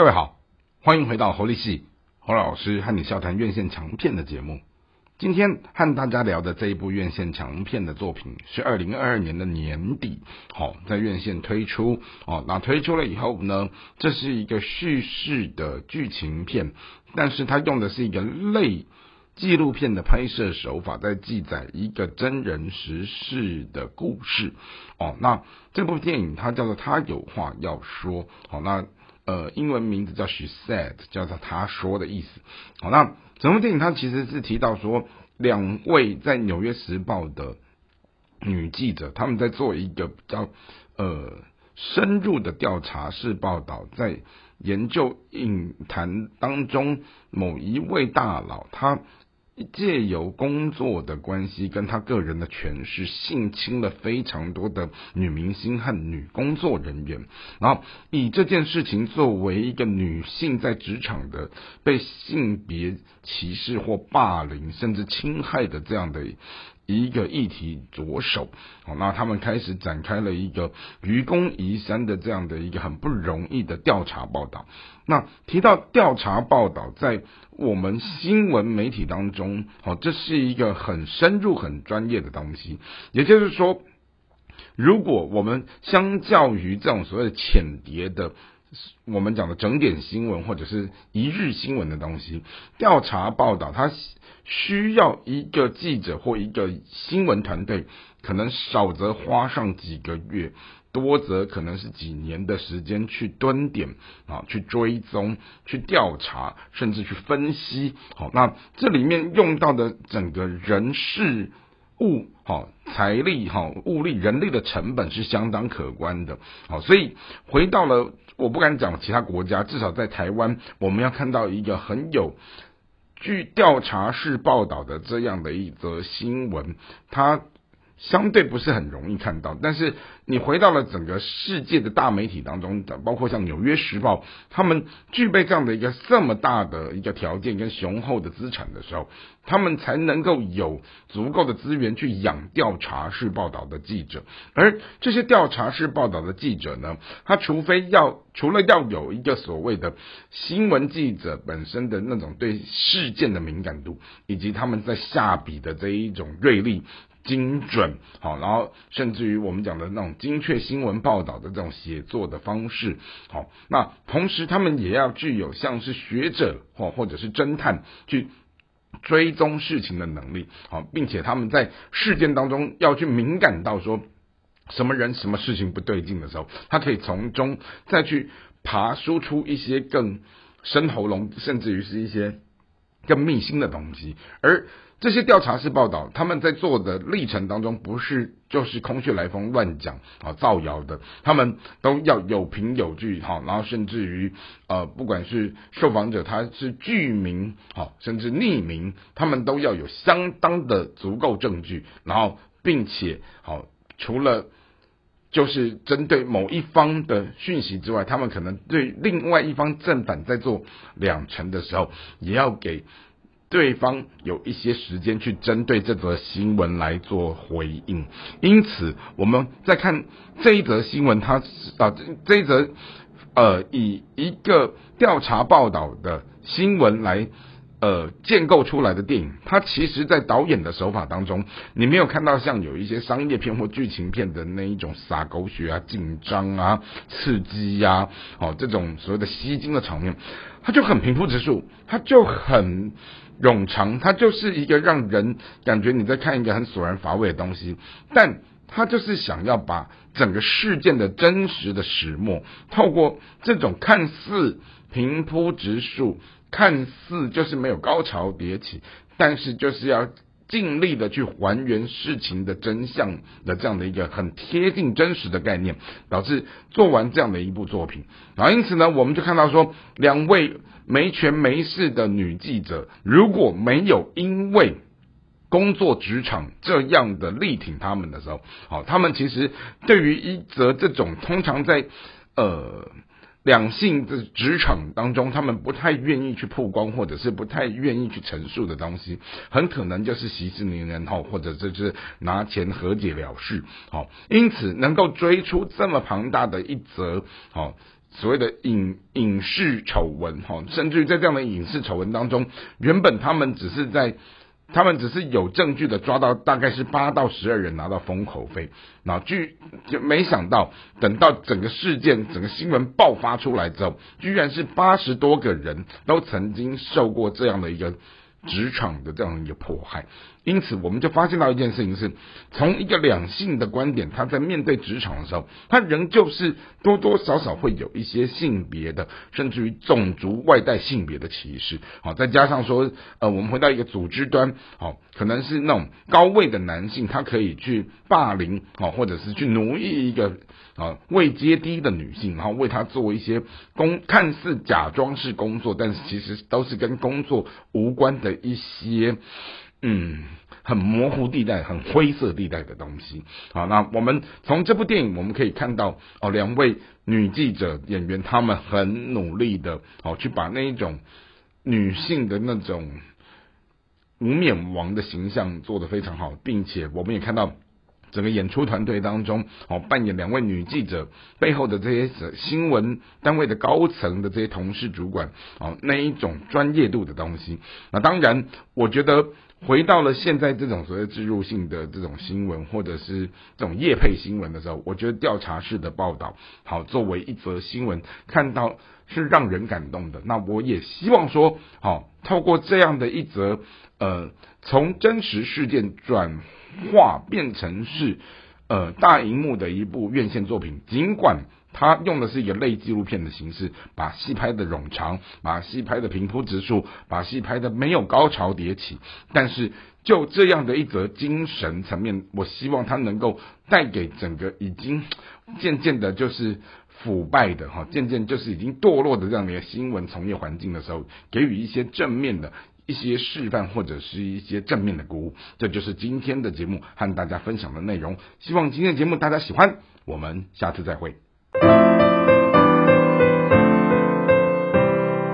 各位好，欢迎回到侯立系侯老师和你笑谈院线强片的节目。今天和大家聊的这一部院线强片的作品是二零二二年的年底，好在院线推出哦。那推出了以后呢，这是一个叙事的剧情片，但是它用的是一个类纪录片的拍摄手法，在记载一个真人实事的故事哦。那这部电影它叫做《他有话要说》，好那。呃，英文名字叫 She Said，叫做他说的意思。好，那整部电影它其实是提到说，两位在《纽约时报》的女记者，他们在做一个比较呃深入的调查式报道，在研究影坛当中某一位大佬他。借由工作的关系，跟他个人的权势，性侵了非常多的女明星和女工作人员，然后以这件事情作为一个女性在职场的被性别歧视或霸凌，甚至侵害的这样的。一个议题着手，哦，那他们开始展开了一个愚公移山的这样的一个很不容易的调查报道。那提到调查报道，在我们新闻媒体当中，哦，这是一个很深入、很专业的东西。也就是说，如果我们相较于这种所谓的浅碟的。我们讲的整点新闻或者是一日新闻的东西，调查报道，它需要一个记者或一个新闻团队，可能少则花上几个月，多则可能是几年的时间去蹲点啊，去追踪、去调查，甚至去分析。好，那这里面用到的整个人事。物好财力哈物力人力的成本是相当可观的，好，所以回到了我不敢讲其他国家，至少在台湾，我们要看到一个很有据调查式报道的这样的一则新闻，它。相对不是很容易看到，但是你回到了整个世界的大媒体当中，包括像《纽约时报》，他们具备这样的一个这么大的一个条件跟雄厚的资产的时候，他们才能够有足够的资源去养调查式报道的记者。而这些调查式报道的记者呢，他除非要除了要有一个所谓的新闻记者本身的那种对事件的敏感度，以及他们在下笔的这一种锐利。精准，好，然后甚至于我们讲的那种精确新闻报道的这种写作的方式，好，那同时他们也要具有像是学者或或者是侦探去追踪事情的能力，好，并且他们在事件当中要去敏感到说什么人什么事情不对劲的时候，他可以从中再去爬输出一些更深喉咙，甚至于是一些更密心的东西，而。这些调查式报道，他们在做的历程当中，不是就是空穴来风、乱讲啊、造谣的，他们都要有凭有据，哈，然后甚至于呃，不管是受访者他是具名，好，甚至匿名，他们都要有相当的足够证据，然后并且好，除了就是针对某一方的讯息之外，他们可能对另外一方正反在做两层的时候，也要给。对方有一些时间去针对这则新闻来做回应，因此我们在看这一则新闻，它啊这这一则呃以一个调查报道的新闻来呃建构出来的电影，它其实在导演的手法当中，你没有看到像有一些商业片或剧情片的那一种撒狗血啊、紧张啊、刺激呀，哦这种所谓的吸睛的场面，它就很平铺直述，它就很。冗长，它就是一个让人感觉你在看一个很索然乏味的东西，但他就是想要把整个事件的真实的始末，透过这种看似平铺直述，看似就是没有高潮迭起，但是就是要尽力的去还原事情的真相的这样的一个很贴近真实的概念，导致做完这样的一部作品，然后因此呢，我们就看到说两位。没权没势的女记者，如果没有因为工作职场这样的力挺他们的时候，好，他们其实对于一则这种通常在呃两性的职场当中，他们不太愿意去曝光，或者是不太愿意去陈述的东西，很可能就是息事宁人哈，或者就是拿钱和解了事，好，因此能够追出这么庞大的一则好所谓的影影视丑闻哈，甚至于在这样的影视丑闻当中，原本他们只是在。他们只是有证据的抓到大概是八到十二人拿到封口费，那据就没想到等到整个事件整个新闻爆发出来之后，居然是八十多个人都曾经受过这样的一个。职场的这样一个迫害，因此我们就发现到一件事情是，从一个两性的观点，他在面对职场的时候，他仍旧是多多少少会有一些性别的，甚至于种族外带性别的歧视。好，再加上说，呃，我们回到一个组织端，好，可能是那种高位的男性，他可以去霸凌，好，或者是去奴役一个。啊，位阶低的女性，然后为她做一些工，看似假装是工作，但是其实都是跟工作无关的一些，嗯，很模糊地带、很灰色地带的东西。好，那我们从这部电影我们可以看到，哦，两位女记者演员，她们很努力的，哦，去把那一种女性的那种无冕王的形象做得非常好，并且我们也看到。整个演出团队当中，哦，扮演两位女记者背后的这些新闻单位的高层的这些同事主管，哦，那一种专业度的东西。那当然，我觉得回到了现在这种所谓植入性的这种新闻，或者是这种业配新闻的时候，我觉得调查式的报道，好，作为一则新闻，看到是让人感动的。那我也希望说，好，透过这样的一则，呃，从真实事件转。化变成是呃大荧幕的一部院线作品，尽管他用的是一个类纪录片的形式，把戏拍的冗长，把戏拍的平铺直述，把戏拍的没有高潮迭起，但是就这样的一则精神层面，我希望他能够带给整个已经渐渐的就是腐败的哈，渐渐就是已经堕落的这样的一个新闻从业环境的时候，给予一些正面的。一些示范或者是一些正面的鼓舞，这就是今天的节目和大家分享的内容。希望今天的节目大家喜欢，我们下次再会。